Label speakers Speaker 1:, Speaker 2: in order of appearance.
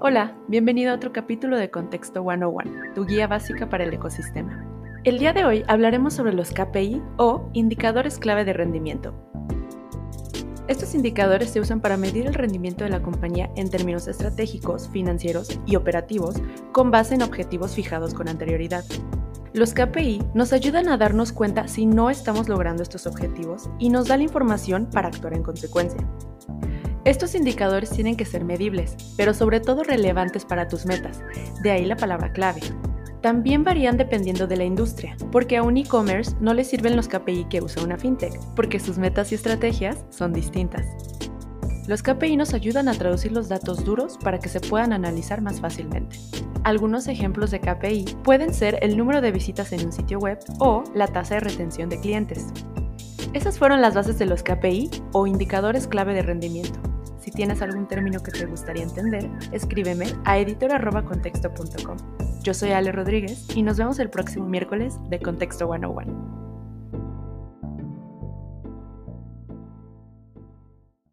Speaker 1: Hola, bienvenido a otro capítulo de Contexto 101, tu guía básica para el ecosistema. El día de hoy hablaremos sobre los KPI o indicadores clave de rendimiento. Estos indicadores se usan para medir el rendimiento de la compañía en términos estratégicos, financieros y operativos con base en objetivos fijados con anterioridad. Los KPI nos ayudan a darnos cuenta si no estamos logrando estos objetivos y nos da la información para actuar en consecuencia. Estos indicadores tienen que ser medibles, pero sobre todo relevantes para tus metas, de ahí la palabra clave. También varían dependiendo de la industria, porque a un e-commerce no le sirven los KPI que usa una fintech, porque sus metas y estrategias son distintas. Los KPI nos ayudan a traducir los datos duros para que se puedan analizar más fácilmente. Algunos ejemplos de KPI pueden ser el número de visitas en un sitio web o la tasa de retención de clientes. Esas fueron las bases de los KPI o indicadores clave de rendimiento. Si tienes algún término que te gustaría entender, escríbeme a editor.contexto.com. Yo soy Ale Rodríguez y nos vemos el próximo miércoles de Contexto 101.